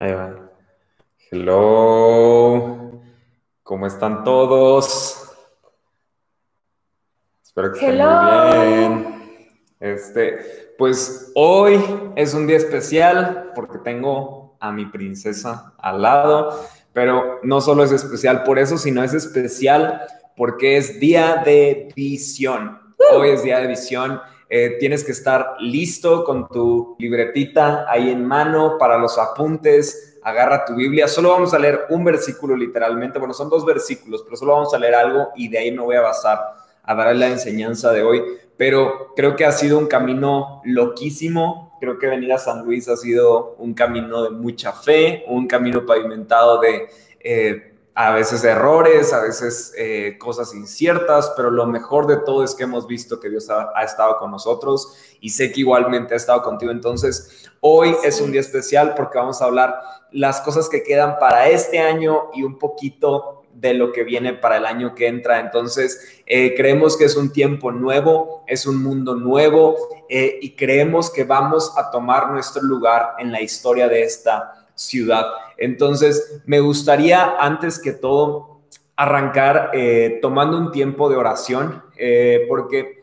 Ahí va. Hello. ¿Cómo están todos? Espero que estén muy bien. Este, pues hoy es un día especial porque tengo a mi princesa al lado, pero no solo es especial por eso, sino es especial porque es día de visión. Hoy es día de visión eh, tienes que estar listo con tu libretita ahí en mano para los apuntes. Agarra tu Biblia. Solo vamos a leer un versículo literalmente. Bueno, son dos versículos, pero solo vamos a leer algo y de ahí me voy a basar a dar la enseñanza de hoy. Pero creo que ha sido un camino loquísimo. Creo que venir a San Luis ha sido un camino de mucha fe, un camino pavimentado de... Eh, a veces errores, a veces eh, cosas inciertas, pero lo mejor de todo es que hemos visto que Dios ha, estado con nosotros y sé que igualmente ha estado contigo. Entonces, hoy es un día especial porque vamos a hablar las cosas que quedan para este año y un poquito de lo que viene para el año que entra. Entonces, eh, creemos que es un tiempo nuevo, es un mundo nuevo eh, y creemos que vamos a tomar nuestro lugar en la historia de esta ciudad. Entonces, me gustaría antes que todo arrancar eh, tomando un tiempo de oración, eh, porque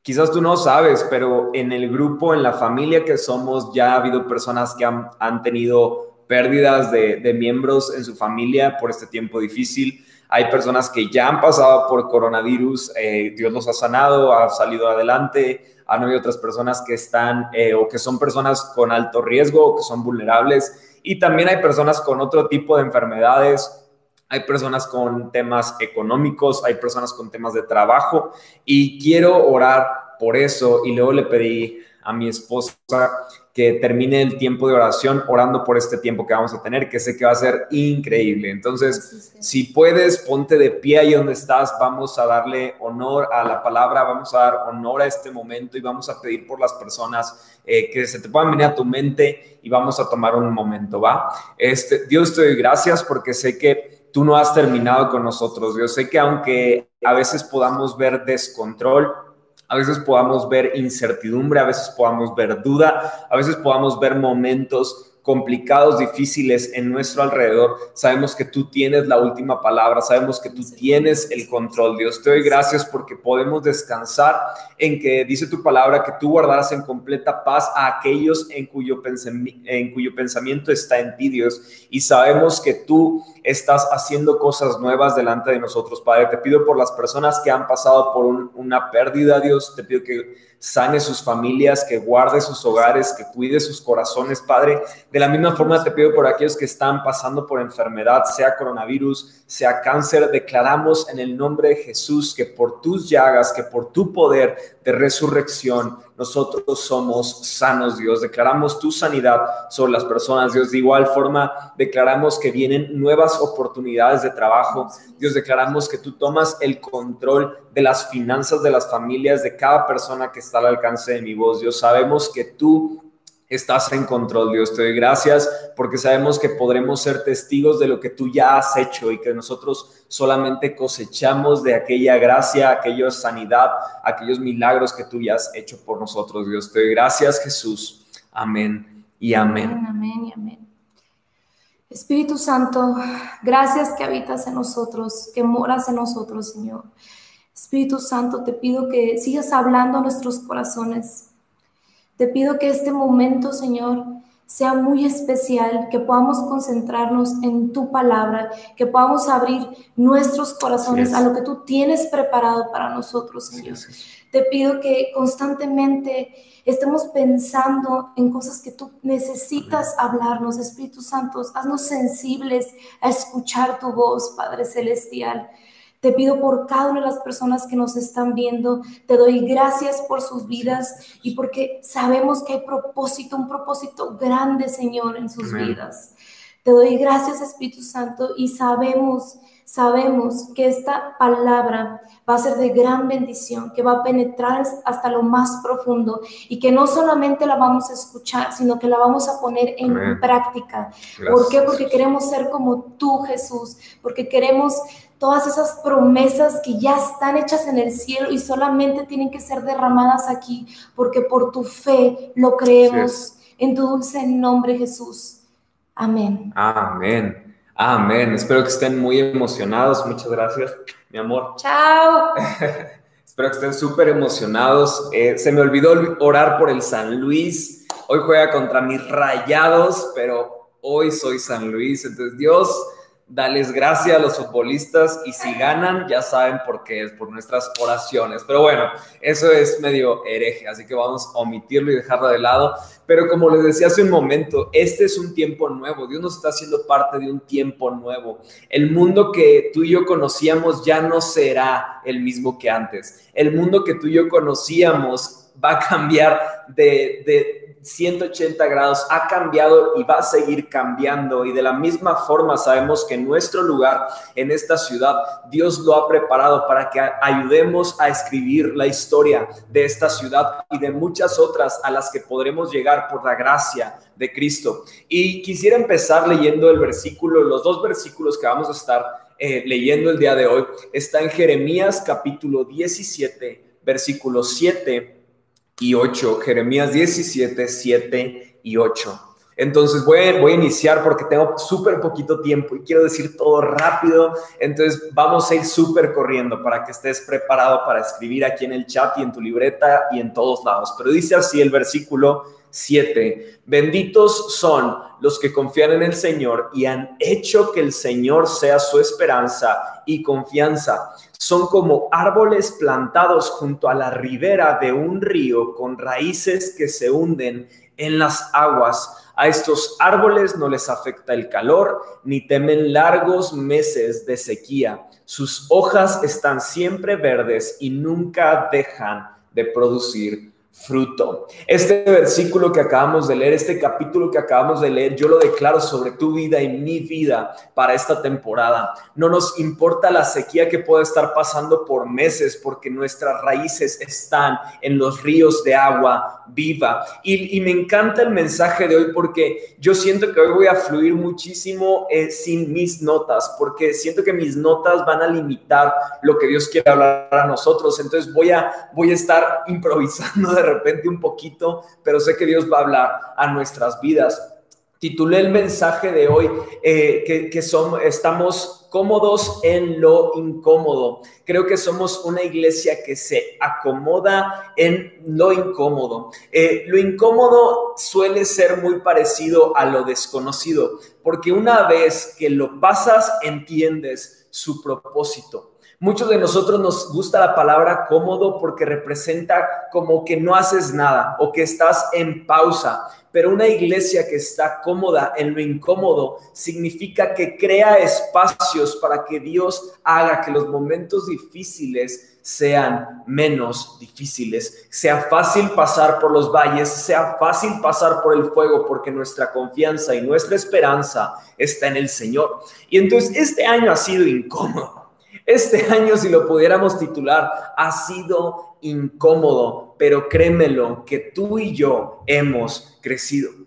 quizás tú no sabes, pero en el grupo, en la familia que somos, ya ha habido personas que han, tenido pérdidas de, miembros en su familia por este tiempo difícil. Hay personas que ya han pasado por coronavirus, eh, Dios los ha sanado, ha salido adelante. Han habido otras personas que están o que son personas con alto riesgo o que son vulnerables y también hay personas con otro tipo de enfermedades, hay personas con temas económicos, hay personas con temas de trabajo. Y quiero orar por eso. Y luego le pedí a mi esposa que termine el tiempo de oración orando por este tiempo que vamos a tener, que sé que va a ser increíble. Entonces, si puedes, ponte de pie ahí donde estás, vamos a darle honor a la palabra, vamos a dar honor a este momento y vamos a pedir por las personas eh, que se te puedan venir a tu mente y vamos a tomar un momento, ¿va? Este, Dios te doy gracias porque sé que tú no has terminado con nosotros. Yo sé que aunque a veces podamos ver descontrol, a veces podamos ver incertidumbre, a veces podamos ver duda, a veces podamos ver momentos complicados, difíciles en nuestro alrededor, sabemos que tú tienes la última palabra, sabemos que tú tienes el control. Dios, te doy gracias porque podemos descansar en que dice tu palabra que tú guardarás en completa paz a aquellos en cuyo, en cuyo pensamiento está en ti, Dios. Y sabemos que tú estás haciendo cosas nuevas delante de nosotros, Padre. Te pido por las personas que han pasado por una pérdida, Dios, te pido que sane sus familias, que guarde sus hogares, que cuide sus corazones, Padre. De la misma forma te pido por aquellos que están pasando por enfermedad, sea coronavirus, sea cáncer, declaramos en el nombre de Jesús que por tus llagas, que por tu poder de resurrección, nosotros somos sanos, Dios. Declaramos tu sanidad sobre las personas, Dios. De igual forma, declaramos que vienen nuevas oportunidades de trabajo. Dios, declaramos que tú tomas el control de las finanzas de las familias, de cada persona que está al alcance de mi voz. Dios, sabemos que tú estás en control, Dios. Te doy gracias porque sabemos que podremos ser testigos de lo que tú ya has hecho y que nosotros solamente cosechamos de aquella gracia, aquella sanidad, aquellos milagros que tú ya has hecho por nosotros, Dios. Te doy gracias, Jesús. Amén y amén. Amén, amén y amén. Espíritu Santo, gracias que habitas en nosotros, que moras en nosotros, Señor. Espíritu Santo, te pido que sigas hablando a nuestros corazones te pido que este momento, Señor, sea muy especial, que podamos concentrarnos en tu palabra, que podamos abrir nuestros corazones a lo que tú tienes preparado para nosotros, Señor. Te pido que constantemente estemos pensando en cosas que tú necesitas hablarnos, Espíritu Santo, haznos sensibles a escuchar tu voz, Padre Celestial. Te pido por cada una de las personas que nos están viendo. Te doy gracias por sus vidas y porque sabemos que hay propósito, un propósito grande, Señor, en sus vidas. Te doy gracias, Espíritu Santo, y sabemos, sabemos que esta palabra va a ser de gran bendición, que va a penetrar hasta lo más profundo y que no solamente la vamos a escuchar, sino que la vamos a poner en práctica. ¿Por qué? Porque queremos ser como tú, Jesús, porque queremos todas esas promesas que ya están hechas en el cielo y solamente tienen que ser derramadas aquí, porque por tu fe lo creemos. En tu dulce nombre, Jesús. Amén. Amén. Amén. Espero que estén muy emocionados. Muchas gracias, mi amor. Chao. Espero que estén súper emocionados. Eh, se me olvidó orar por el San Luis. Hoy juega contra mis rayados, pero hoy soy San Luis. Entonces, Dios Dales gracias a los futbolistas y si ganan, ya saben por qué es, por nuestras oraciones. Pero bueno, eso es medio hereje, así que vamos a omitirlo y dejarlo de lado. Pero como les decía hace un momento, este es un tiempo nuevo. Dios nos está haciendo parte de un tiempo nuevo. El mundo que tú y yo conocíamos ya no será el mismo que antes. El mundo que tú y yo conocíamos va a cambiar de, de 180 grados, ha cambiado y va a seguir cambiando. Y de la misma forma sabemos que nuestro lugar en esta ciudad, Dios lo ha preparado para que ayudemos a escribir la historia de esta ciudad y de muchas otras a las que podremos llegar por la gracia de Cristo. Y quisiera empezar leyendo el versículo, los dos versículos que vamos a estar eh, leyendo el día de hoy. Está en Jeremías capítulo 17, versículo 7 y 8, Jeremías 17, 7 y 8. Entonces voy voy a iniciar porque tengo súper poquito tiempo y quiero decir todo rápido. Entonces vamos a ir súper corriendo para que estés preparado para escribir aquí en el chat y en tu libreta y en todos lados. Pero dice así el versículo 7. Benditos son los que confían en el Señor y han hecho que el Señor sea su esperanza y confianza. Son como árboles plantados junto a la ribera de un río con raíces que se hunden en las aguas. A estos árboles no les afecta el calor ni temen largos meses de sequía. Sus hojas están siempre verdes y nunca dejan de producir fruto. Este versículo que acabamos de leer, este capítulo que acabamos de leer, yo lo declaro sobre tu vida y mi vida para esta temporada. No nos importa la sequía que pueda estar pasando por meses porque nuestras raíces están en los ríos de agua viva. Y, me encanta el mensaje de hoy porque yo siento que hoy voy a fluir muchísimo eh, sin mis notas, porque siento que mis notas van a limitar lo que Dios quiere hablar a nosotros. Entonces voy a, voy a estar improvisando de repente un poquito, pero sé que Dios va a hablar a nuestras vidas. Titulé el mensaje de hoy eh, que, que estamos cómodos en lo incómodo. Creo que somos una iglesia que se acomoda en lo incómodo. Eh, lo incómodo suele ser muy parecido a lo desconocido, porque una vez que lo pasas, entiendes su propósito. Muchos de nosotros nos gusta la palabra cómodo porque representa como que no haces nada o que estás en pausa. Pero una iglesia que está cómoda en lo incómodo significa que crea espacios para que Dios haga que los momentos difíciles sean menos difíciles, sea fácil pasar por los valles, sea fácil pasar por el fuego, porque nuestra confianza y nuestra esperanza está en el Señor. Y entonces este año ha sido incómodo este año, si lo pudiéramos titular, ha sido incómodo, pero créemelo que tú y yo hemos crecido.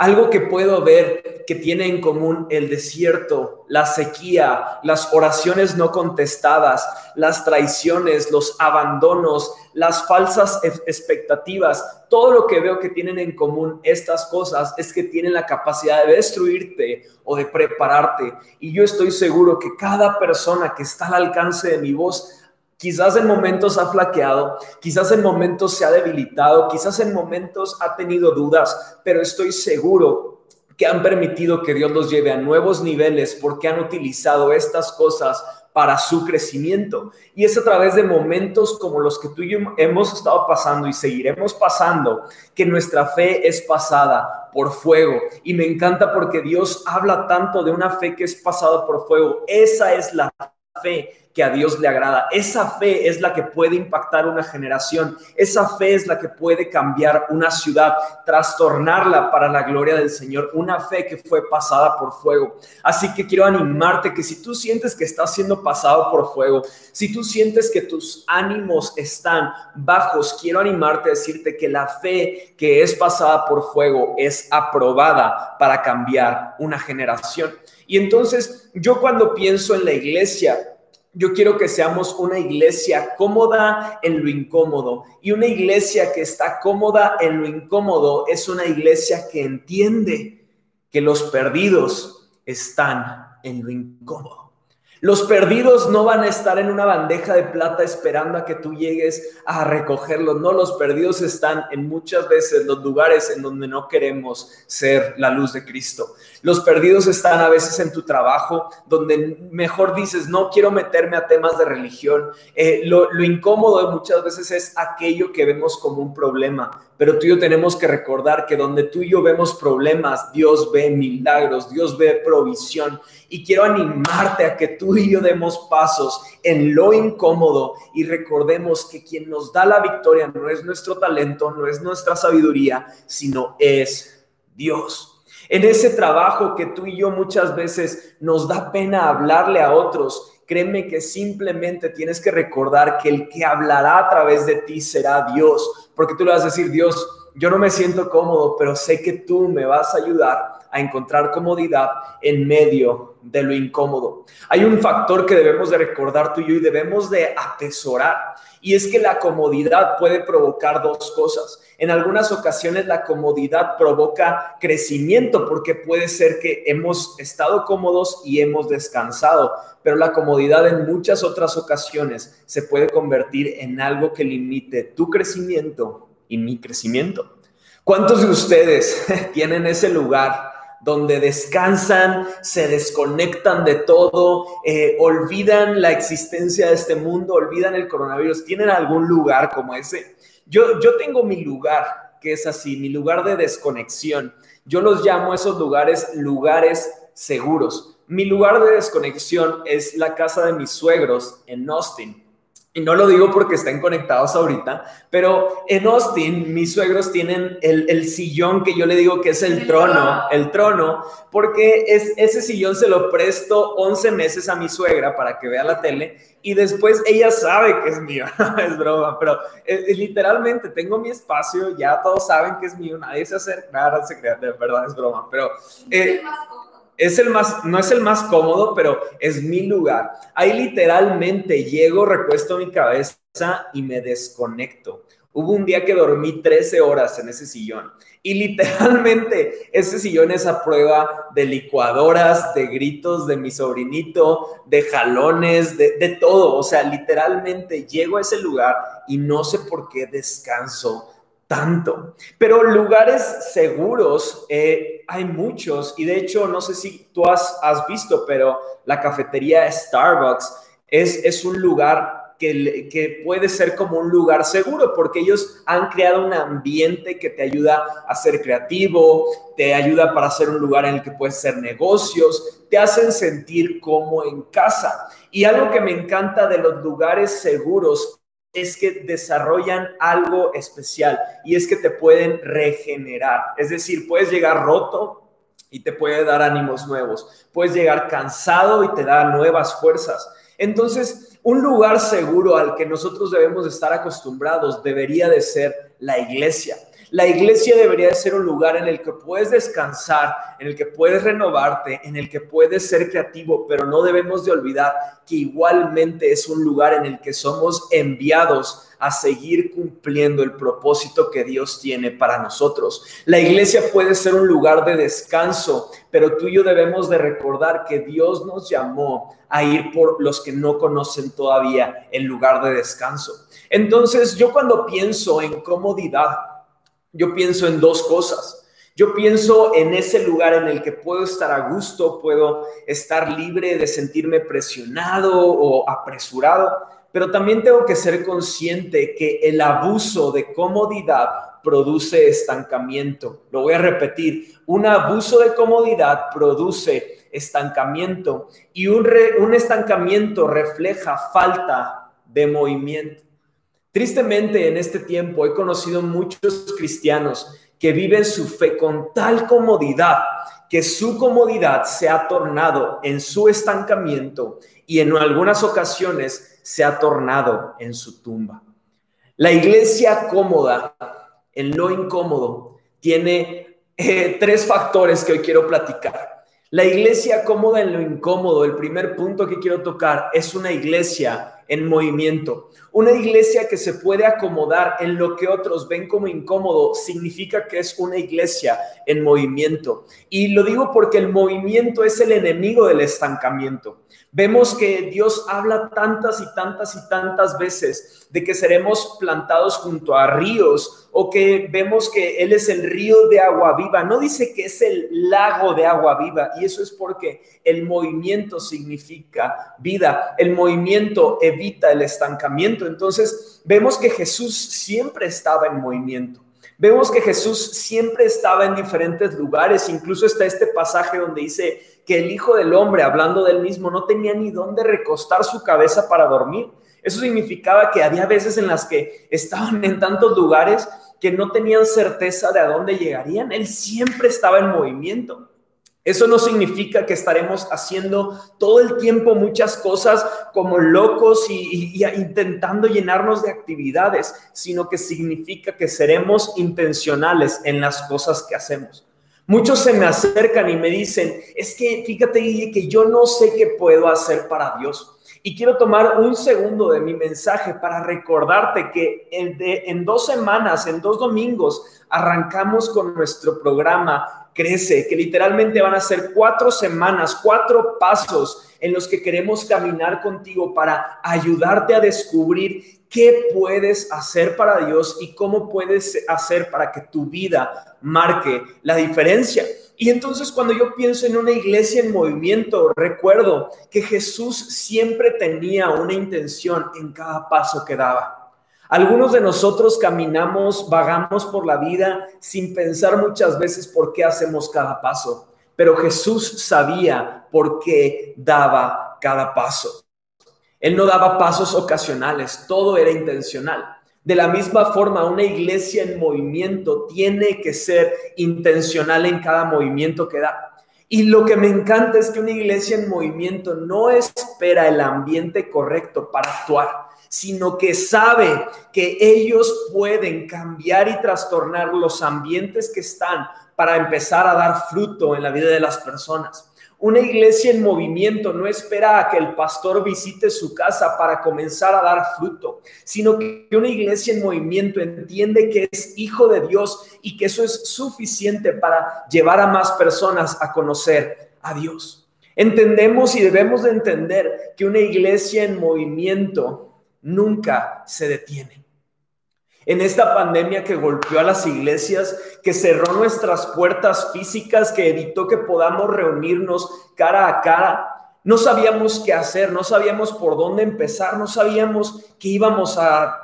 Algo que puedo ver que tiene en común el desierto, la sequía, las oraciones no contestadas, las traiciones, los abandonos, las falsas expectativas, todo lo que veo que tienen en común estas cosas es que tienen la capacidad de destruirte o de prepararte. Y yo estoy seguro que cada persona que está al alcance de mi voz Quizás en momentos ha flaqueado, quizás en momentos se ha debilitado, quizás en momentos ha tenido dudas, pero estoy seguro que han permitido que Dios los lleve a nuevos niveles porque han utilizado estas cosas para su crecimiento. Y es a través de momentos como los que tú y yo hemos estado pasando y seguiremos pasando que nuestra fe es pasada por fuego. Y me encanta porque Dios habla tanto de una fe que es pasada por fuego. Esa es la fe que a Dios le agrada. Esa fe es la que puede impactar una generación. Esa fe es la que puede cambiar una ciudad, trastornarla para la gloria del Señor. Una fe que fue pasada por fuego. Así que quiero animarte que si tú sientes que estás siendo pasado por fuego, si tú sientes que tus ánimos están bajos, quiero animarte a decirte que la fe que es pasada por fuego es aprobada para cambiar una generación. Y entonces yo cuando pienso en la iglesia, yo quiero que seamos una iglesia cómoda en lo incómodo. Y una iglesia que está cómoda en lo incómodo es una iglesia que entiende que los perdidos están en lo incómodo. Los perdidos no van a estar en una bandeja de plata esperando a que tú llegues a recogerlos. No, los perdidos están en muchas veces los lugares en donde no queremos ser la luz de Cristo. Los perdidos están a veces en tu trabajo, donde mejor dices, no quiero meterme a temas de religión. Eh, lo, lo incómodo muchas veces es aquello que vemos como un problema, pero tú y yo tenemos que recordar que donde tú y yo vemos problemas, Dios ve milagros, Dios ve provisión. Y quiero animarte a que tú y yo demos pasos en lo incómodo y recordemos que quien nos da la victoria no es nuestro talento, no es nuestra sabiduría, sino es Dios. En ese trabajo que tú y yo muchas veces nos da pena hablarle a otros, créeme que simplemente tienes que recordar que el que hablará a través de ti será Dios porque tú le vas a decir, Dios, yo no me siento cómodo, pero sé que tú me vas a ayudar a encontrar comodidad en medio de lo incómodo. Hay un factor que debemos de recordar tú y yo y debemos de atesorar, y es que la comodidad puede provocar dos cosas. En algunas ocasiones la comodidad provoca crecimiento porque puede ser que hemos estado cómodos y hemos descansado, pero la comodidad en muchas otras ocasiones se puede convertir en algo que limite tu crecimiento y mi crecimiento. ¿Cuántos de ustedes tienen ese lugar donde descansan, se desconectan de todo, eh, olvidan la existencia de este mundo, olvidan el coronavirus? ¿Tienen algún lugar como ese? Yo, yo tengo mi lugar, que es así, mi lugar de desconexión. Yo los llamo esos lugares lugares seguros. Mi lugar de desconexión es la casa de mis suegros en Austin. Y no lo digo porque estén conectados ahorita, pero en Austin mis suegros tienen el, sillón que yo le digo que es el, trono, el trono, porque es, ese sillón se lo presto 11 meses a mi suegra para que vea la tele y después ella sabe que es mío, es broma, pero eh, eh, literalmente tengo mi espacio, ya todos saben que es mío, nadie se acerca, nada se crea, de verdad es broma, pero... Eh, es el más, no es el más cómodo, pero es mi lugar. Ahí literalmente llego, recuesto mi cabeza y me desconecto. Hubo un día que dormí 13 horas en ese sillón y literalmente ese sillón es a prueba de licuadoras, de gritos de mi sobrinito, de jalones, de, de todo. O sea, literalmente llego a ese lugar y no sé por qué descanso tanto. Pero lugares seguros eh, hay muchos y de hecho no sé si tú has, has visto, pero la cafetería Starbucks es, es un lugar que, que, puede ser como un lugar seguro porque ellos han creado un ambiente que te ayuda a ser creativo, te ayuda para hacer un lugar en el que puedes hacer negocios, te hacen sentir como en casa. Y algo que me encanta de los lugares seguros es que desarrollan algo especial y es que te pueden regenerar. Es decir, puedes llegar roto y te puede dar ánimos nuevos. Puedes llegar cansado y te da nuevas fuerzas. Entonces, un lugar seguro al que nosotros debemos estar acostumbrados debería de ser la iglesia. La iglesia debería de ser un lugar en el que puedes descansar, en el que puedes renovarte, en el que puedes ser creativo, pero no debemos de olvidar que igualmente es un lugar en el que somos enviados a seguir cumpliendo el propósito que Dios tiene para nosotros. La iglesia puede ser un lugar de descanso, pero tú y yo debemos de recordar que Dios nos llamó a ir por los que no conocen todavía el lugar de descanso. Entonces, yo cuando pienso en comodidad, yo pienso en dos cosas. Yo pienso en ese lugar en el que puedo estar a gusto, puedo estar libre de sentirme presionado o apresurado, pero también tengo que ser consciente que el abuso de comodidad produce estancamiento. Lo voy a repetir, un abuso de comodidad produce estancamiento y un, un estancamiento refleja falta de movimiento. Tristemente en este tiempo he conocido muchos cristianos que viven su fe con tal comodidad que su comodidad se ha tornado en su estancamiento y en algunas ocasiones se ha tornado en su tumba. La iglesia cómoda, en lo incómodo, tiene eh, tres factores que hoy quiero platicar. La iglesia cómoda en lo incómodo, el primer punto que quiero tocar, es una iglesia en movimiento. Una iglesia que se puede acomodar en lo que otros ven como incómodo significa que es una iglesia en movimiento. Y lo digo porque el movimiento es el enemigo del estancamiento. Vemos que Dios habla tantas y tantas y tantas veces de que seremos plantados junto a ríos o que vemos que Él es el río de agua viva. No dice que es el lago de agua viva y eso es porque el movimiento significa vida. El movimiento evita el estancamiento. Entonces vemos que Jesús siempre estaba en movimiento. Vemos que Jesús siempre estaba en diferentes lugares. Incluso está este pasaje donde dice que el Hijo del Hombre, hablando del mismo, no tenía ni dónde recostar su cabeza para dormir. Eso significaba que había veces en las que estaban en tantos lugares que no tenían certeza de a dónde llegarían. Él siempre estaba en movimiento. Eso no significa que estaremos haciendo todo el tiempo muchas cosas como locos y, y, intentando llenarnos de actividades, sino que significa que seremos intencionales en las cosas que hacemos. Muchos se me acercan y me dicen, es que fíjate, que yo no sé qué puedo hacer para Dios. Y quiero tomar un segundo de mi mensaje para recordarte que en, en dos semanas, en dos domingos, arrancamos con nuestro programa Crece, que literalmente van a ser cuatro semanas, cuatro pasos en los que queremos caminar contigo para ayudarte a descubrir qué puedes hacer para Dios y cómo puedes hacer para que tu vida marque la diferencia. Y entonces cuando yo pienso en una iglesia en movimiento, recuerdo que Jesús siempre tenía una intención en cada paso que daba. Algunos de nosotros caminamos, vagamos por la vida sin pensar muchas veces por qué hacemos cada paso, pero Jesús sabía por qué daba cada paso. Él no daba pasos ocasionales, todo era intencional. De la misma forma, una iglesia en movimiento tiene que ser intencional en cada movimiento que da. Y lo que me encanta es que una iglesia en movimiento no espera el ambiente correcto para actuar, sino que sabe que ellos pueden cambiar y trastornar los ambientes que están para empezar a dar fruto en la vida de las personas. Una iglesia en movimiento no espera a que el pastor visite su casa para comenzar a dar fruto, sino que una iglesia en movimiento entiende que es hijo de Dios y que eso es suficiente para llevar a más personas a conocer a Dios. Entendemos y debemos de entender que una iglesia en movimiento nunca se detiene en esta pandemia que golpeó a las iglesias, que cerró nuestras puertas físicas, que evitó que podamos reunirnos cara a cara. No sabíamos qué hacer, no sabíamos por dónde empezar, no sabíamos que íbamos a,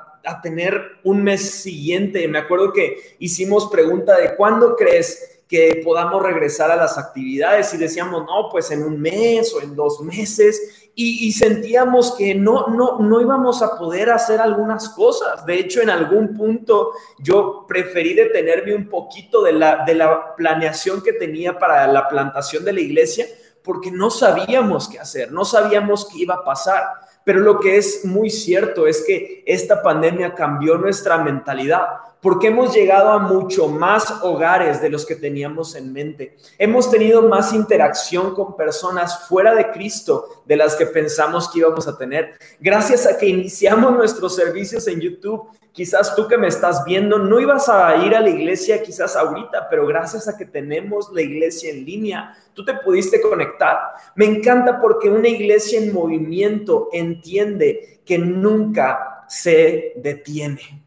tener un mes siguiente. Me acuerdo que hicimos pregunta de cuándo crees que podamos regresar a las actividades y decíamos, no, pues en un mes o en dos meses y, sentíamos que no, no, no íbamos a poder hacer algunas cosas. De hecho, en algún punto yo preferí detenerme un poquito de la, de la planeación que tenía para la plantación de la iglesia porque no sabíamos qué hacer, no sabíamos qué iba a pasar. Pero lo que es muy cierto es que esta pandemia cambió nuestra mentalidad porque hemos llegado a mucho más hogares de los que teníamos en mente. Hemos tenido más interacción con personas fuera de Cristo de las que pensamos que íbamos a tener. Gracias a que iniciamos nuestros servicios en YouTube, quizás tú que me estás viendo no ibas a ir a la iglesia quizás ahorita, pero gracias a que tenemos la iglesia en línea, tú te pudiste conectar. Me encanta porque una iglesia en movimiento entiende que nunca se detiene.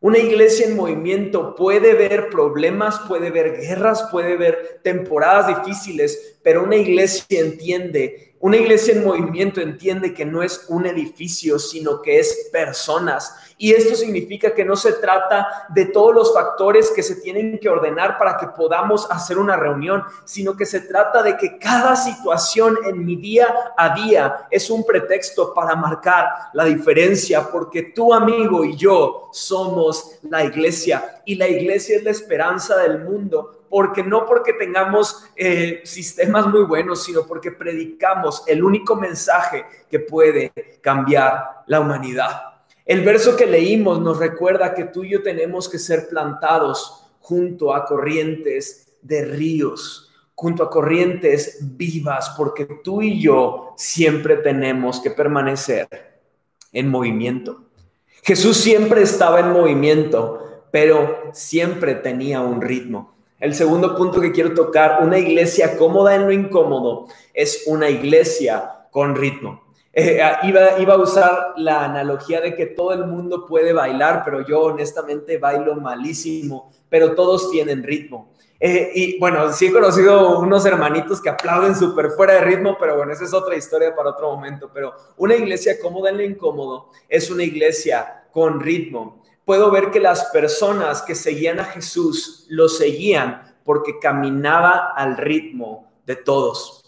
Una iglesia en movimiento puede ver problemas, puede ver guerras, puede ver temporadas difíciles, pero una iglesia entiende una iglesia en movimiento entiende que no es un edificio, sino que es personas. Y esto significa que no se trata de todos los factores que se tienen que ordenar para que podamos hacer una reunión, sino que se trata de que cada situación en mi día a día es un pretexto para marcar la diferencia, porque tu amigo y yo somos la iglesia y la iglesia es la esperanza del mundo porque no porque tengamos eh, sistemas muy buenos, sino porque predicamos el único mensaje que puede cambiar la humanidad. El verso que leímos nos recuerda que tú y yo tenemos que ser plantados junto a corrientes de ríos, junto a corrientes vivas, porque tú y yo siempre tenemos que permanecer en movimiento. Jesús siempre estaba en movimiento, pero siempre tenía un ritmo. El segundo punto que quiero tocar, una iglesia cómoda en lo incómodo, es una iglesia con ritmo. Eh, ah, iba, iba a usar la analogía de que todo el mundo puede bailar, pero yo honestamente bailo malísimo, pero todos tienen ritmo. Eh, y bueno, sí he conocido unos hermanitos que aplauden súper fuera de ritmo, pero bueno, esa es otra historia para otro momento. Pero una iglesia cómoda en lo incómodo es una iglesia con ritmo. Puedo ver que las personas que seguían a Jesús lo seguían porque caminaba al ritmo de todos.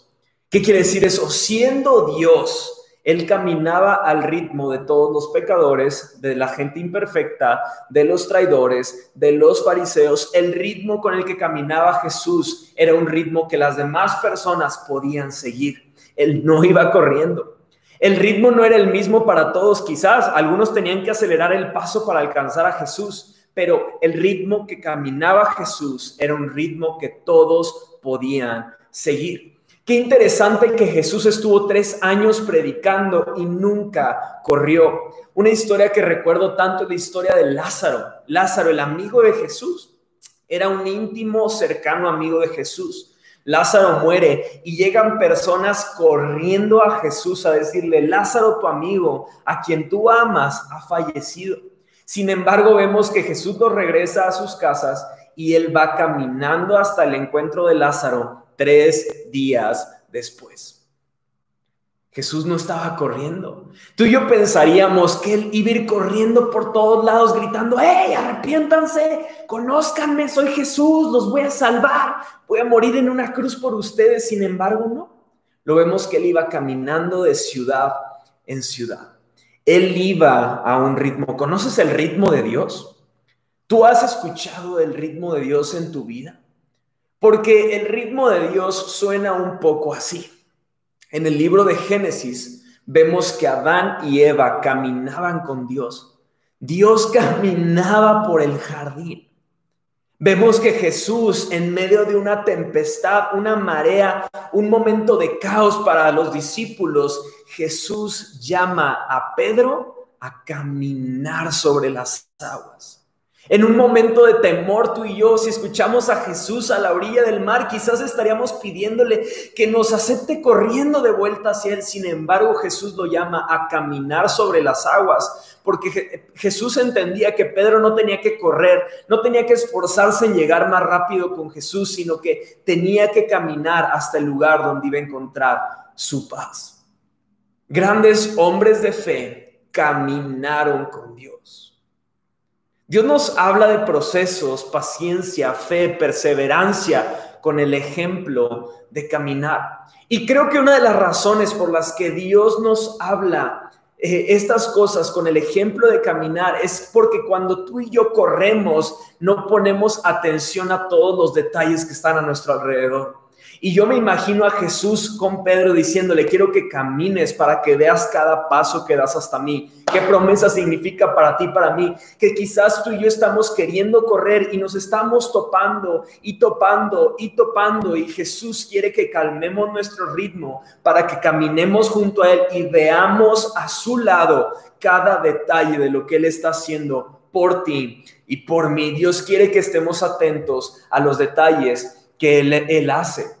¿Qué quiere decir eso? Siendo Dios, él caminaba al ritmo de todos los pecadores, de la gente imperfecta, de los traidores, de los fariseos. El ritmo con el que caminaba Jesús era un ritmo que las demás personas podían seguir. Él no iba corriendo. El ritmo no era el mismo para todos, quizás algunos tenían que acelerar el paso para alcanzar a Jesús, pero el ritmo que caminaba Jesús era un ritmo que todos podían seguir. Qué interesante que Jesús estuvo tres años predicando y nunca corrió. Una historia que recuerdo tanto es la historia de Lázaro. Lázaro, el amigo de Jesús, era un íntimo, cercano amigo de Jesús. Lázaro muere y llegan personas corriendo a Jesús a decirle, Lázaro, tu amigo, a quien tú amas, ha fallecido. Sin embargo, vemos que Jesús lo regresa a sus casas y él va caminando hasta el encuentro de Lázaro tres días después. Jesús no estaba corriendo. Tú y yo pensaríamos que él iba a ir corriendo por todos lados gritando, ¡Hey, arrepiéntanse! Conózcanme, soy Jesús, los voy a salvar, voy a morir en una cruz por ustedes. Sin embargo, no. Lo vemos que él iba caminando de ciudad en ciudad. Él iba a un ritmo. ¿Conoces el ritmo de Dios? ¿Tú has escuchado el ritmo de Dios en tu vida? Porque el ritmo de Dios suena un poco así. En el libro de Génesis vemos que Adán y Eva caminaban con Dios. Dios caminaba por el jardín. Vemos que Jesús, en medio de una tempestad, una marea, un momento de caos para los discípulos, Jesús llama a Pedro a caminar sobre las aguas. En un momento de temor, tú y yo, si escuchamos a Jesús a la orilla del mar, quizás estaríamos pidiéndole que nos acepte corriendo de vuelta hacia Él. Sin embargo, Jesús lo llama a caminar sobre las aguas, porque Jesús entendía que Pedro no tenía que correr, no tenía que esforzarse en llegar más rápido con Jesús, sino que tenía que caminar hasta el lugar donde iba a encontrar su paz. Grandes hombres de fe caminaron con Dios. Dios nos habla de procesos, paciencia, fe, perseverancia con el ejemplo de caminar. Y creo que una de las razones por las que Dios nos habla eh, estas cosas con el ejemplo de caminar es porque cuando tú y yo corremos no ponemos atención a todos los detalles que están a nuestro alrededor. Y yo me imagino a Jesús con Pedro diciéndole, quiero que camines para que veas cada paso que das hasta mí. ¿Qué promesa significa para ti, para mí? Que quizás tú y yo estamos queriendo correr y nos estamos topando y topando y topando y Jesús quiere que calmemos nuestro ritmo para que caminemos junto a Él y veamos a su lado cada detalle de lo que Él está haciendo por ti y por mí. Dios quiere que estemos atentos a los detalles que Él, él hace.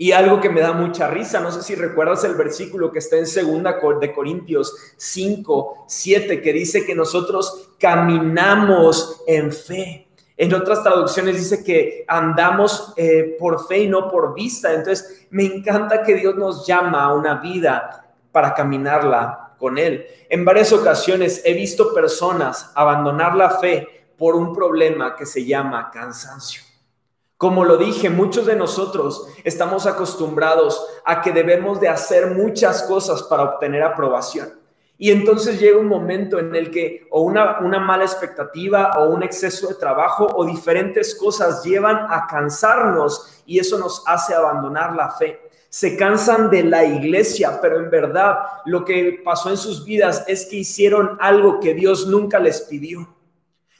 Y algo que me da mucha risa, no sé si recuerdas el versículo que está en segunda de Corintios 5, 7, que dice que nosotros caminamos en fe. En otras traducciones dice que andamos eh, por fe y no por vista. Entonces, me encanta que Dios nos llama a una vida para caminarla con Él. En varias ocasiones he visto personas abandonar la fe por un problema que se llama cansancio. Como lo dije, muchos de nosotros estamos acostumbrados a que debemos de hacer muchas cosas para obtener aprobación. Y entonces llega un momento en el que o una, una mala expectativa o un exceso de trabajo o diferentes cosas llevan a cansarnos y eso nos hace abandonar la fe. Se cansan de la iglesia, pero en verdad lo que pasó en sus vidas es que hicieron algo que Dios nunca les pidió.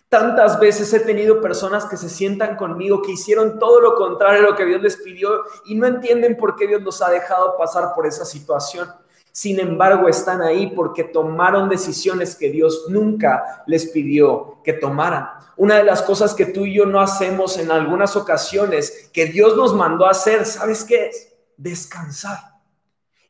Tantas veces he tenido personas que se sientan conmigo, que hicieron todo lo contrario a lo que Dios les pidió y no entienden por qué Dios los ha dejado pasar por esa situación. Sin embargo, están ahí porque tomaron decisiones que Dios nunca les pidió que tomaran. Una de las cosas que tú y yo no hacemos en algunas ocasiones, que Dios nos mandó hacer, ¿sabes qué es? Descansar.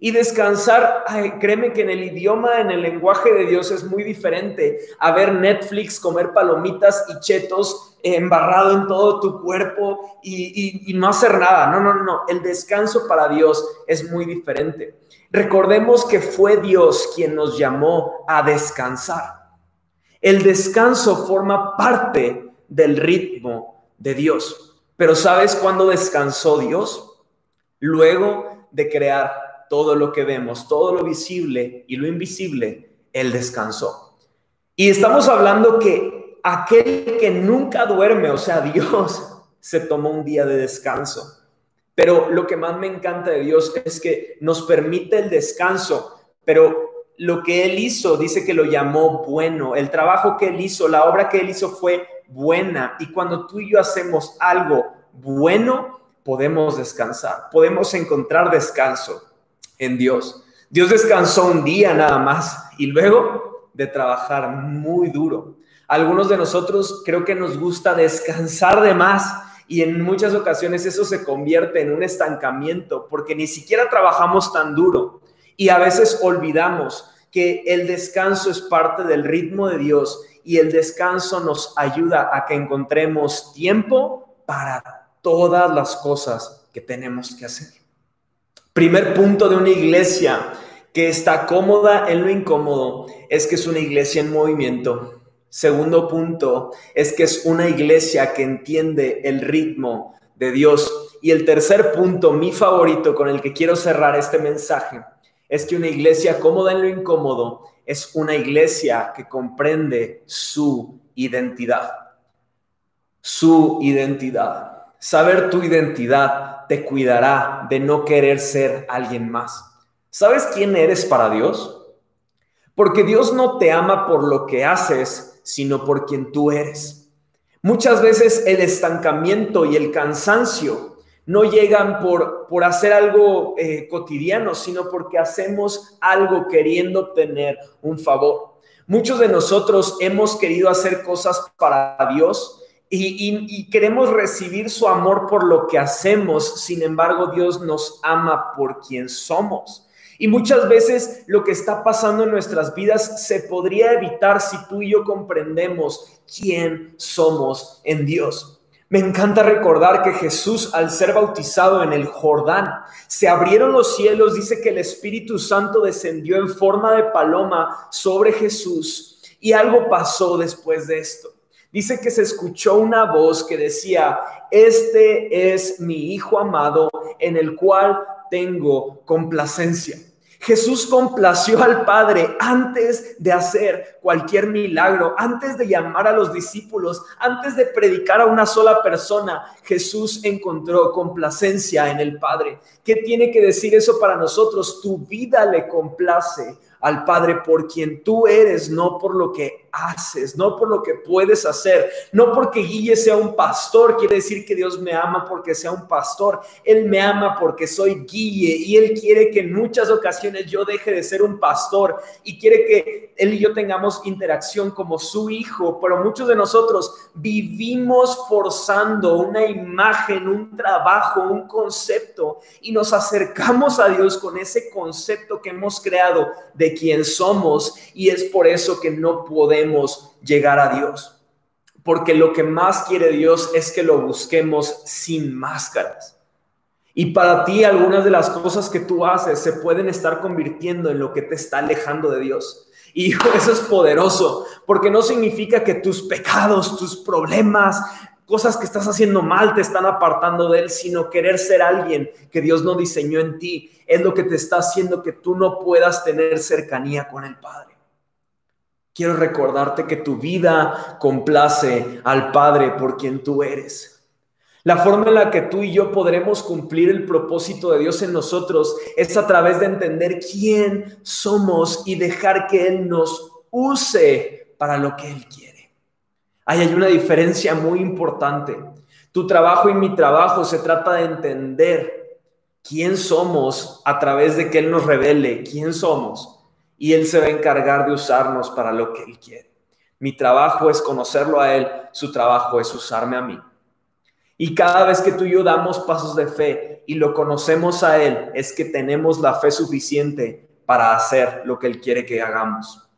Y descansar, créeme que en el idioma, en el lenguaje de Dios es muy diferente a ver Netflix, comer palomitas y chetos embarrado en todo tu cuerpo y, y no hacer nada. No, no, no. El descanso para Dios es muy diferente. Recordemos que fue Dios quien nos llamó a descansar. El descanso forma parte del ritmo de Dios. Pero ¿sabes cuándo descansó Dios? Luego de crear todo lo que vemos, todo lo visible y lo invisible, Él descansó. Y estamos hablando que aquel que nunca duerme, o sea, Dios, se tomó un día de descanso. Pero lo que más me encanta de Dios es que nos permite el descanso, pero lo que Él hizo, dice que lo llamó bueno. El trabajo que Él hizo, la obra que Él hizo fue buena. Y cuando tú y yo hacemos algo bueno, podemos descansar, podemos encontrar descanso en Dios. Dios descansó un día nada más y luego de trabajar muy duro. Algunos de nosotros creo que nos gusta descansar de más y en muchas ocasiones eso se convierte en un estancamiento porque ni siquiera trabajamos tan duro y a veces olvidamos que el descanso es parte del ritmo de Dios y el descanso nos ayuda a que encontremos tiempo para todas las cosas que tenemos que hacer. Primer punto de una iglesia que está cómoda en lo incómodo es que es una iglesia en movimiento. Segundo punto es que es una iglesia que entiende el ritmo de Dios. Y el tercer punto, mi favorito con el que quiero cerrar este mensaje, es que una iglesia cómoda en lo incómodo es una iglesia que comprende su identidad. Su identidad. Saber tu identidad te cuidará de no querer ser alguien más. ¿Sabes quién eres para Dios? Porque Dios no te ama por lo que haces, sino por quien tú eres. Muchas veces el estancamiento y el cansancio no llegan por, por hacer algo eh, cotidiano, sino porque hacemos algo queriendo obtener un favor. Muchos de nosotros hemos querido hacer cosas para Dios y, queremos recibir su amor por lo que hacemos, sin embargo Dios nos ama por quien somos. Y muchas veces lo que está pasando en nuestras vidas se podría evitar si tú y yo comprendemos quién somos en Dios. Me encanta recordar que Jesús, al ser bautizado en el Jordán, se abrieron los cielos, dice que el Espíritu Santo descendió en forma de paloma sobre Jesús y algo pasó después de esto. Dice que se escuchó una voz que decía, este es mi Hijo amado en el cual tengo complacencia. Jesús complació al Padre antes de hacer cualquier milagro, antes de llamar a los discípulos, antes de predicar a una sola persona. Jesús encontró complacencia en el Padre. ¿Qué tiene que decir eso para nosotros? Tu vida le complace al Padre por quien tú eres, no por lo que haces, no por lo que puedes hacer, no porque Guille sea un pastor, quiere decir que Dios me ama porque sea un pastor, Él me ama porque soy Guille y Él quiere que en muchas ocasiones yo deje de ser un pastor y quiere que Él y yo tengamos interacción como su hijo, pero muchos de nosotros vivimos forzando una imagen, un trabajo, un concepto y nos acercamos a Dios con ese concepto que hemos creado de quién somos y es por eso que no podemos llegar a Dios. Porque lo que más quiere Dios es que lo busquemos sin máscaras. Y para ti algunas de las cosas que tú haces se pueden estar convirtiendo en lo que te está alejando de Dios. Y eso es poderoso, porque no significa que tus pecados, tus problemas, cosas que estás haciendo mal te están apartando de Él, sino querer ser alguien que Dios no diseñó en ti es lo que te está haciendo que tú no puedas tener cercanía con el Padre. Quiero recordarte que tu vida complace al Padre por quien tú eres. La forma en la que tú y yo podremos cumplir el propósito de Dios en nosotros es a través de entender quién somos y dejar que Él nos use para lo que Él quiere. Ahí hay una diferencia muy importante. Tu trabajo y mi trabajo se trata de entender quién somos a través de que Él nos revele quién somos y Él se va a encargar de usarnos para lo que Él quiere. Mi trabajo es conocerlo a Él, su trabajo es usarme a mí. Y cada vez que tú y yo damos pasos de fe y lo conocemos a Él, es que tenemos la fe suficiente para hacer lo que Él quiere que hagamos.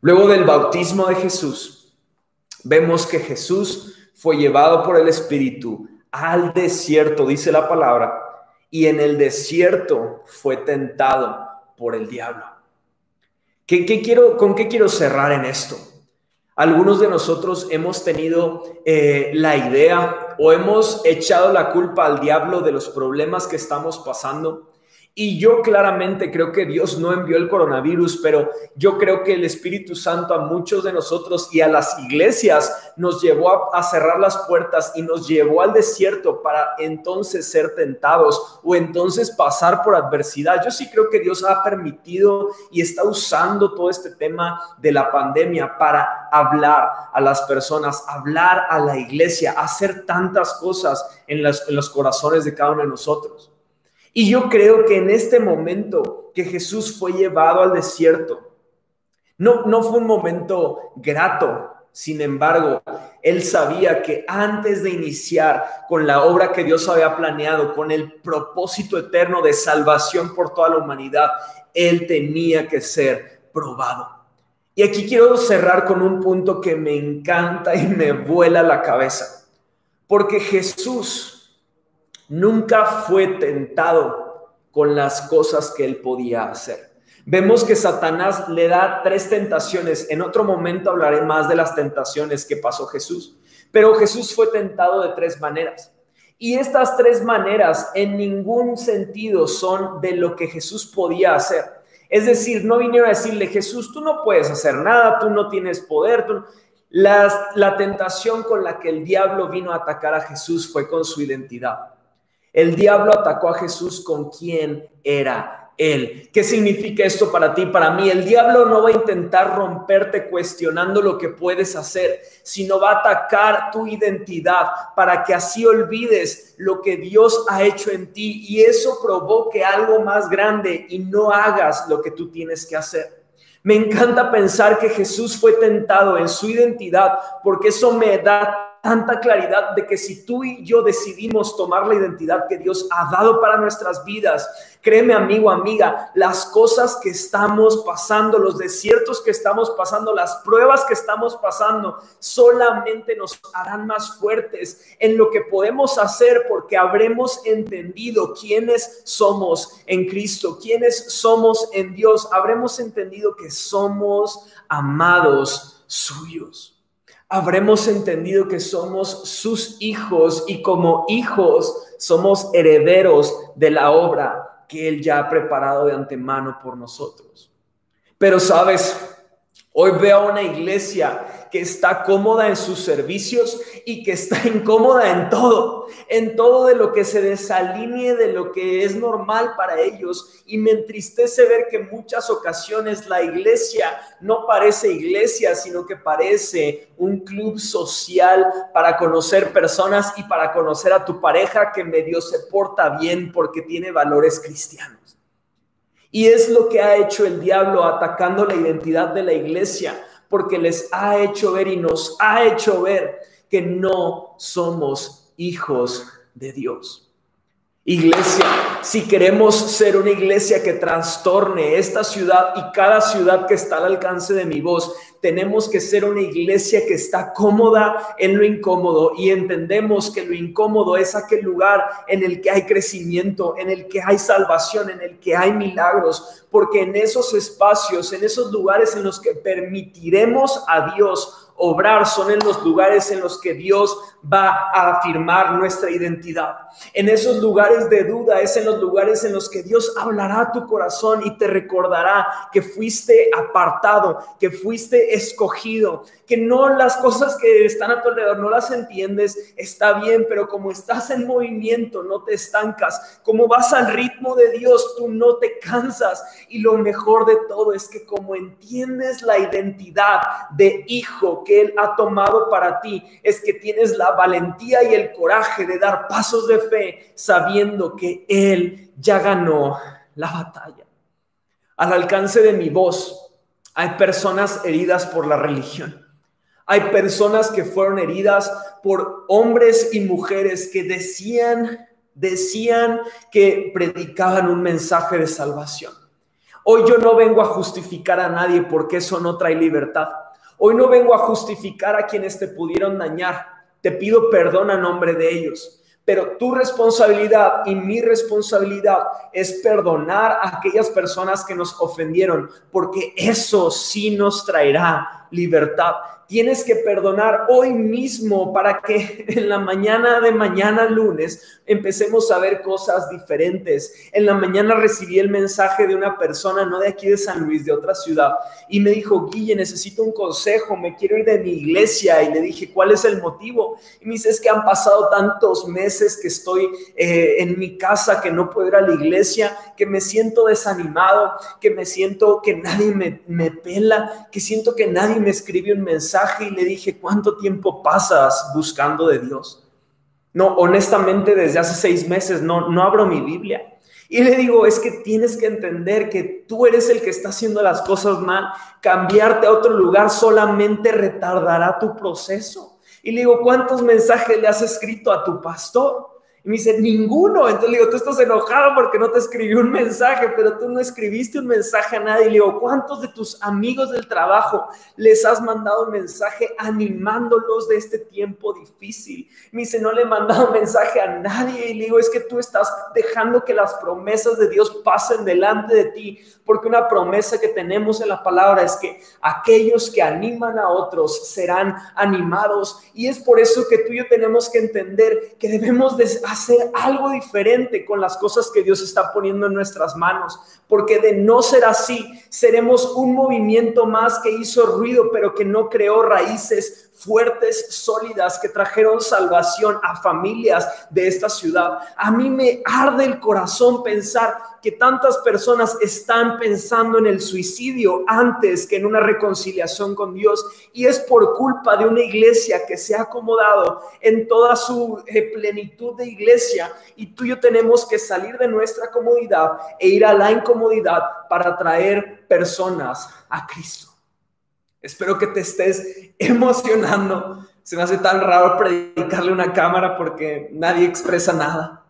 Luego del bautismo de Jesús, vemos que Jesús fue llevado por el Espíritu al desierto, dice la palabra, y en el desierto fue tentado por el diablo. ¿Qué, quiero, ¿Con qué quiero cerrar en esto? Algunos de nosotros hemos tenido eh, la idea o hemos echado la culpa al diablo de los problemas que estamos pasando y yo claramente creo que Dios no envió el coronavirus, pero yo creo que el Espíritu Santo a muchos de nosotros y a las iglesias nos llevó a, cerrar las puertas y nos llevó al desierto para entonces ser tentados o entonces pasar por adversidad. Yo sí creo que Dios ha permitido y está usando todo este tema de la pandemia para hablar a las personas, hablar a la iglesia, hacer tantas cosas en, los corazones de cada uno de nosotros. Y yo creo que en este momento que Jesús fue llevado al desierto, no, no fue un momento grato. Sin embargo, él sabía que antes de iniciar con la obra que Dios había planeado, con el propósito eterno de salvación por toda la humanidad, él tenía que ser probado. Y aquí quiero cerrar con un punto que me encanta y me vuela la cabeza. Porque Jesús nunca fue tentado con las cosas que él podía hacer. Vemos que Satanás le da tres tentaciones. En otro momento hablaré más de las tentaciones que pasó Jesús. Pero Jesús fue tentado de tres maneras. Y estas tres maneras en ningún sentido son de lo que Jesús podía hacer. Es decir, no vinieron a decirle, Jesús, tú no puedes hacer nada, tú no tienes poder. La, la tentación con la que el diablo vino a atacar a Jesús fue con su identidad. El diablo atacó a Jesús con quién era él. ¿Qué significa esto para ti? Para mí, el diablo no va a intentar romperte cuestionando lo que puedes hacer, sino va a atacar tu identidad para que así olvides lo que Dios ha hecho en ti y eso provoque algo más grande y no hagas lo que tú tienes que hacer. Me encanta pensar que Jesús fue tentado en su identidad porque eso me da tanta claridad de que si tú y yo decidimos tomar la identidad que Dios ha dado para nuestras vidas, créeme amigo, amiga, las cosas que estamos pasando, los desiertos que estamos pasando, las pruebas que estamos pasando, solamente nos harán más fuertes en lo que podemos hacer porque habremos entendido quiénes somos en Cristo, quiénes somos en Dios, habremos entendido que somos amados suyos habremos entendido que somos sus hijos y como hijos somos herederos de la obra que Él ya ha preparado de antemano por nosotros. Pero sabes, hoy veo una iglesia que está cómoda en sus servicios y que está incómoda en todo, en todo de lo que se desalinee de lo que es normal para ellos. Y me entristece ver que en muchas ocasiones la iglesia no parece iglesia, sino que parece un club social para conocer personas y para conocer a tu pareja que medio se porta bien porque tiene valores cristianos. Y es lo que ha hecho el diablo atacando la identidad de la iglesia porque les ha hecho ver y nos ha hecho ver que no somos hijos de Dios. Iglesia, si queremos ser una iglesia que trastorne esta ciudad y cada ciudad que está al alcance de mi voz, tenemos que ser una iglesia que está cómoda en lo incómodo y entendemos que lo incómodo es aquel lugar en el que hay crecimiento, en el que hay salvación, en el que hay milagros, porque en esos espacios, en esos lugares en los que permitiremos a Dios obrar, son en los lugares en los que Dios va a afirmar nuestra identidad. En esos lugares de duda es en los lugares en los que Dios hablará a tu corazón y te recordará que fuiste apartado, que fuiste escogido, que no las cosas que están a tu alrededor no las entiendes, está bien, pero como estás en movimiento, no te estancas. Como vas al ritmo de Dios, tú no te cansas. Y lo mejor de todo es que como entiendes la identidad de hijo que Él ha tomado para ti es que tienes la valentía y el coraje de dar pasos de fe sabiendo que Él ya ganó la batalla. Al alcance de mi voz hay personas heridas por la religión. Hay personas que fueron heridas por hombres y mujeres que decían, decían que predicaban un mensaje de salvación. Hoy yo no vengo a justificar a nadie porque eso no trae libertad. Hoy no vengo a justificar a quienes te pudieron dañar. Te pido perdón a nombre de ellos. Pero tu responsabilidad y mi responsabilidad es perdonar a aquellas personas que nos ofendieron, porque eso sí nos traerá libertad tienes que perdonar hoy mismo para que en la mañana de mañana lunes empecemos a ver cosas diferentes. En la mañana recibí el mensaje de una persona, no de aquí de San Luis, de otra ciudad, y me dijo, Guille, necesito un consejo, me quiero ir de mi iglesia. Y le dije, ¿cuál es el motivo? Y me dice, es que han pasado tantos meses que estoy eh, en mi casa, que no puedo ir a la iglesia, que me siento desanimado, que me siento que nadie me, me pela, que siento que nadie me escribe un mensaje y le dije, ¿cuánto tiempo pasas buscando de Dios? No, honestamente, desde hace seis meses no, no abro mi Biblia. Y le digo, es que tienes que entender que tú eres el que está haciendo las cosas mal. Cambiarte a otro lugar solamente retardará tu proceso. Y le digo, ¿cuántos mensajes le has escrito a tu pastor? Y me dice, ninguno. Entonces le digo, tú estás enojado porque no te escribí un mensaje, pero tú no escribiste un mensaje a nadie. Y le digo, ¿cuántos de tus amigos del trabajo les has mandado un mensaje animándolos de este tiempo difícil? Me dice, no le he mandado un mensaje a nadie. Y le digo, es que tú estás dejando que las promesas de Dios pasen delante de ti, porque una promesa que tenemos en la palabra es que aquellos que animan a otros serán animados. Y es por eso que tú y yo tenemos que entender que debemos de hacer algo diferente con las cosas que Dios está poniendo en nuestras manos, porque de no ser así, seremos un movimiento más que hizo ruido, pero que no creó raíces fuertes, sólidas, que trajeron salvación a familias de esta ciudad. A mí me arde el corazón pensar que tantas personas están pensando en el suicidio antes que en una reconciliación con Dios. Y es por culpa de una iglesia que se ha acomodado en toda su eh, plenitud de iglesia. Y tú y yo tenemos que salir de nuestra comodidad e ir a la incomodidad para traer personas a Cristo. Espero que te estés emocionando. Se me hace tan raro predicarle una cámara porque nadie expresa nada.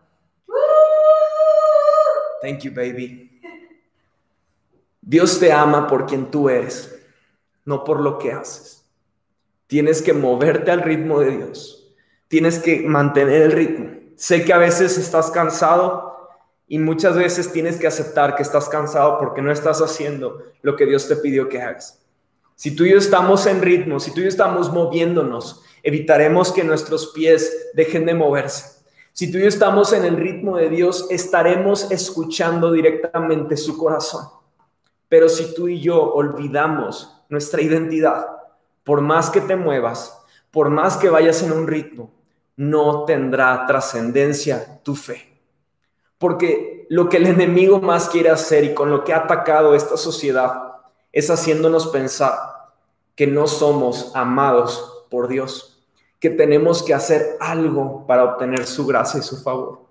Thank you, baby. Dios te ama por quien tú eres, no por lo que haces. Tienes que moverte al ritmo de Dios. Tienes que mantener el ritmo. Sé que a veces estás cansado y muchas veces tienes que aceptar que estás cansado porque no estás haciendo lo que Dios te pidió que hagas. Si tú y yo estamos en ritmo, si tú y yo estamos moviéndonos, evitaremos que nuestros pies dejen de moverse. Si tú y yo estamos en el ritmo de Dios, estaremos escuchando directamente su corazón. Pero si tú y yo olvidamos nuestra identidad, por más que te muevas, por más que vayas en un ritmo, no tendrá trascendencia tu fe. Porque lo que el enemigo más quiere hacer y con lo que ha atacado esta sociedad es haciéndonos pensar que no somos amados por Dios, que tenemos que hacer algo para obtener su gracia y su favor.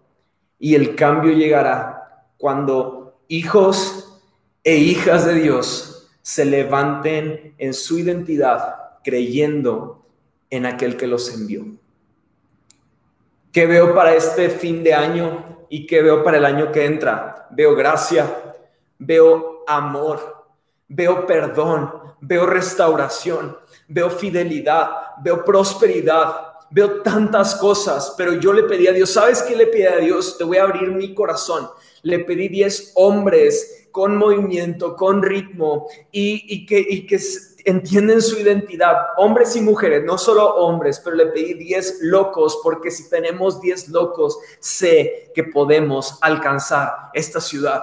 Y el cambio llegará cuando hijos e hijas de Dios se levanten en su identidad creyendo en aquel que los envió. ¿Qué veo para este fin de año y qué veo para el año que entra? Veo gracia, veo amor, veo perdón, veo restauración, veo fidelidad, veo prosperidad, veo tantas cosas, pero yo le pedí a Dios, ¿sabes qué le pedí a Dios? Te voy a abrir mi corazón. Le pedí 10 hombres con movimiento, con ritmo y, que, y que entienden su identidad, hombres y mujeres, no solo hombres, pero le pedí 10 locos, porque si tenemos 10 locos, sé que podemos alcanzar esta ciudad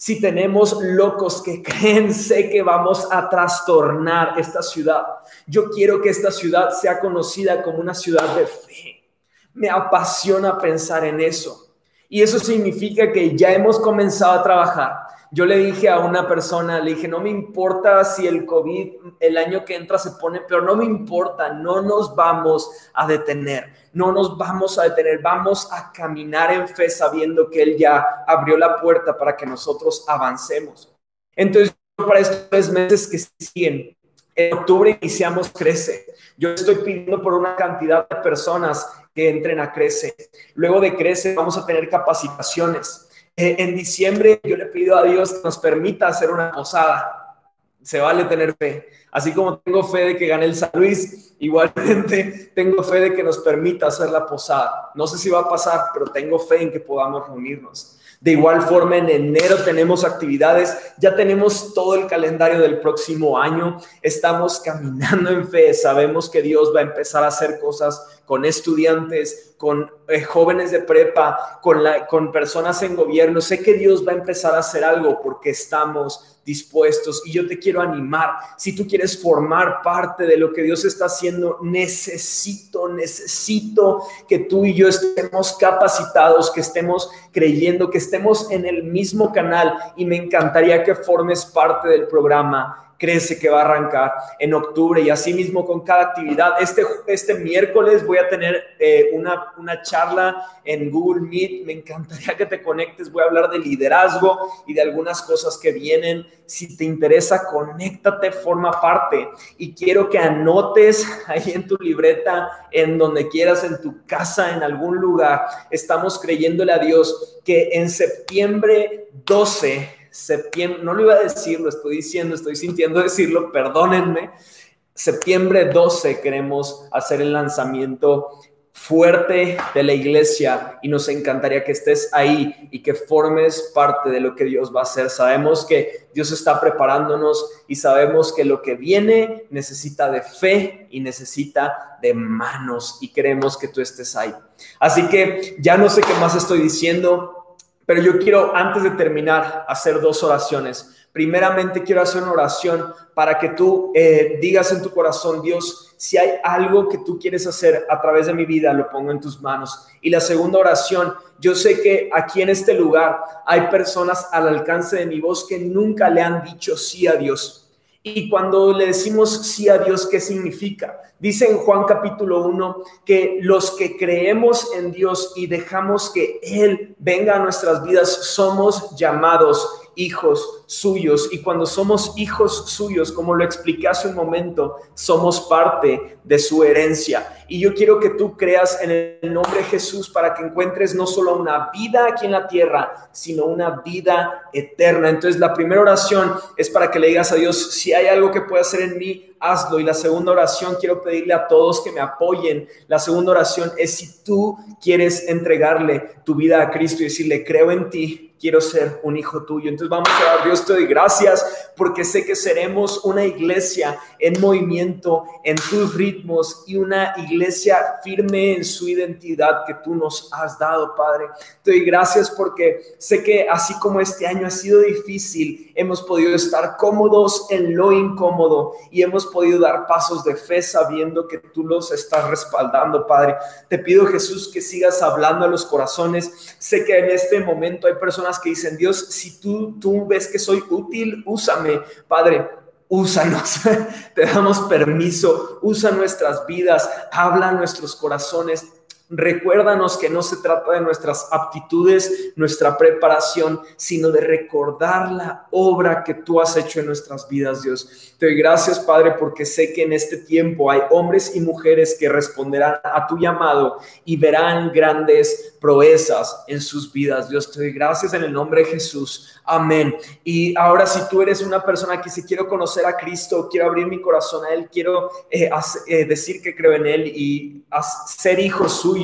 si tenemos locos que creen, sé que vamos a trastornar esta ciudad. Yo quiero que esta ciudad sea conocida como una ciudad de fe. Me apasiona pensar en eso. Y eso significa que ya hemos comenzado a trabajar Yo le dije a una persona, le dije, no me importa si el COVID el año que entra se pone peor, no me importa, no nos vamos a detener, no nos vamos a detener, vamos a caminar en fe sabiendo que Él ya abrió la puerta para que nosotros avancemos. Entonces, para estos tres meses que siguen, en octubre iniciamos Crece. Yo estoy pidiendo por una cantidad de personas que entren a Crece. Luego de Crece vamos a tener capacitaciones en diciembre yo le pido a Dios que nos permita hacer una posada. Se vale tener fe. Así como tengo fe de que gane el San Luis, igualmente tengo fe de que nos permita hacer la posada. No sé si va a pasar, pero tengo fe en que podamos reunirnos. De igual forma, en enero tenemos actividades, ya tenemos todo el calendario del próximo año, estamos caminando en fe, sabemos que Dios va a empezar a hacer cosas con estudiantes, con eh, jóvenes de prepa, con, con personas en gobierno. Sé que Dios va a empezar a hacer algo porque estamos dispuestos y yo te quiero animar. Si tú quieres formar parte de lo que Dios está haciendo, necesito, necesito que tú y yo estemos capacitados, que estemos creyendo, que estemos en el mismo canal y me encantaría que formes parte del programa crece que va a arrancar en octubre y así mismo con cada actividad. Este, este miércoles voy a tener eh, una, una charla en Google Meet. Me encantaría que te conectes. Voy a hablar de liderazgo y de algunas cosas que vienen. Si te interesa, conéctate, forma parte. Y quiero que anotes ahí en tu libreta, en donde quieras, en tu casa, en algún lugar. Estamos creyéndole a Dios que en septiembre 12 septiembre, no lo iba a decir, lo estoy diciendo, estoy sintiendo decirlo, perdónenme. Septiembre 12 queremos hacer el lanzamiento fuerte de la iglesia y nos encantaría que estés ahí y que formes parte de lo que Dios va a hacer. Sabemos que Dios está preparándonos y sabemos que lo que viene necesita de fe y necesita de manos y queremos que tú estés ahí. Así que ya no sé qué más estoy diciendo. Pero yo quiero, antes de terminar, hacer dos oraciones. Primeramente, quiero hacer una oración para que tú eh, digas en tu corazón, Dios, si hay algo que tú quieres hacer a través de mi vida, lo pongo en tus manos. Y la segunda oración, yo sé que aquí en este lugar hay personas al alcance de mi voz que nunca le han dicho sí a Dios. Y cuando le decimos sí a Dios, ¿qué significa? Dice en Juan capítulo 1 que los que creemos en Dios y dejamos que Él venga a nuestras vidas, somos llamados hijos suyos. Y cuando somos hijos suyos, como lo expliqué hace un momento, somos parte de su herencia. Y yo quiero que tú creas en el nombre de Jesús para que encuentres no solo una vida aquí en la tierra, sino una vida eterna. Entonces la primera oración es para que le digas a Dios, si hay algo que pueda hacer en mí, hazlo. Y la segunda oración, quiero pedirle a todos que me apoyen. La segunda oración es si tú quieres entregarle tu vida a Cristo y decirle, creo en ti, quiero ser un hijo tuyo. Entonces vamos a dar, Dios te doy gracias porque sé que seremos una iglesia en movimiento, en tus ritmos y una iglesia firme en su identidad que tú nos has dado, Padre. Te doy gracias porque sé que así como este año ha sido difícil, hemos podido estar cómodos en lo incómodo y hemos podido dar pasos de fe sabiendo que tú los estás respaldando, Padre. Te pido, Jesús, que sigas hablando a los corazones. Sé que en este momento hay personas que dicen, Dios, si tú, tú ves que soy útil, úsame, Padre. Úsanos, te damos permiso, usa nuestras vidas, habla nuestros corazones, Recuérdanos que no se trata de nuestras aptitudes, nuestra preparación, sino de recordar la obra que tú has hecho en nuestras vidas, Dios. Te doy gracias, Padre, porque sé que en este tiempo hay hombres y mujeres que responderán a tu llamado y verán grandes proezas en sus vidas. Dios, te doy gracias en el nombre de Jesús. Amén. Y ahora si tú eres una persona que si quiero conocer a Cristo, quiero abrir mi corazón a Él, quiero eh, eh, decir que creo en Él y ser hijo suyo,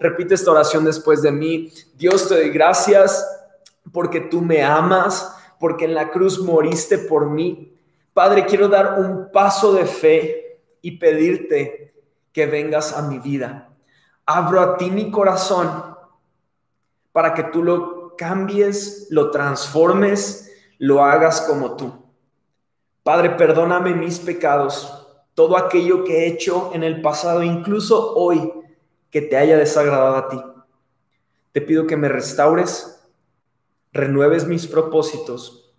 repite esta oración después de mí. Dios te doy gracias porque tú me amas, porque en la cruz moriste por mí. Padre, quiero dar un paso de fe y pedirte que vengas a mi vida. Abro a ti mi corazón para que tú lo cambies, lo transformes, lo hagas como tú. Padre, perdóname mis pecados, todo aquello que he hecho en el pasado, incluso hoy, que te haya desagradado a ti. Te pido que me restaures, renueves mis propósitos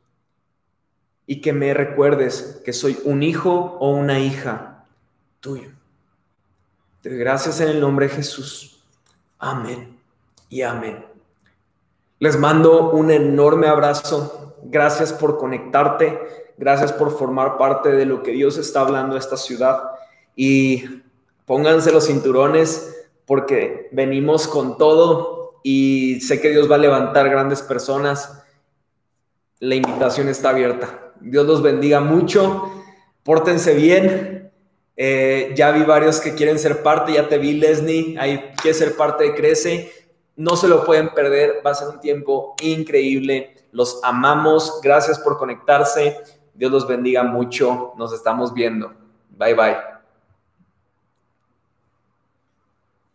y que me recuerdes que soy un hijo o una hija tuyo. Te gracias en el nombre de Jesús. Amén y amén. Les mando un enorme abrazo. Gracias por conectarte. Gracias por formar parte de lo que Dios está hablando a esta ciudad. Y pónganse los cinturones porque venimos con todo y sé que Dios va a levantar grandes personas. La invitación está abierta. Dios los bendiga mucho. Pórtense bien. Eh, ya vi varios que quieren ser parte. Ya te vi, Leslie. Ahí quiere ser parte de Crece. No se lo pueden perder. Va a ser un tiempo increíble. Los amamos. Gracias por conectarse. Dios los bendiga mucho. Nos estamos viendo. Bye bye.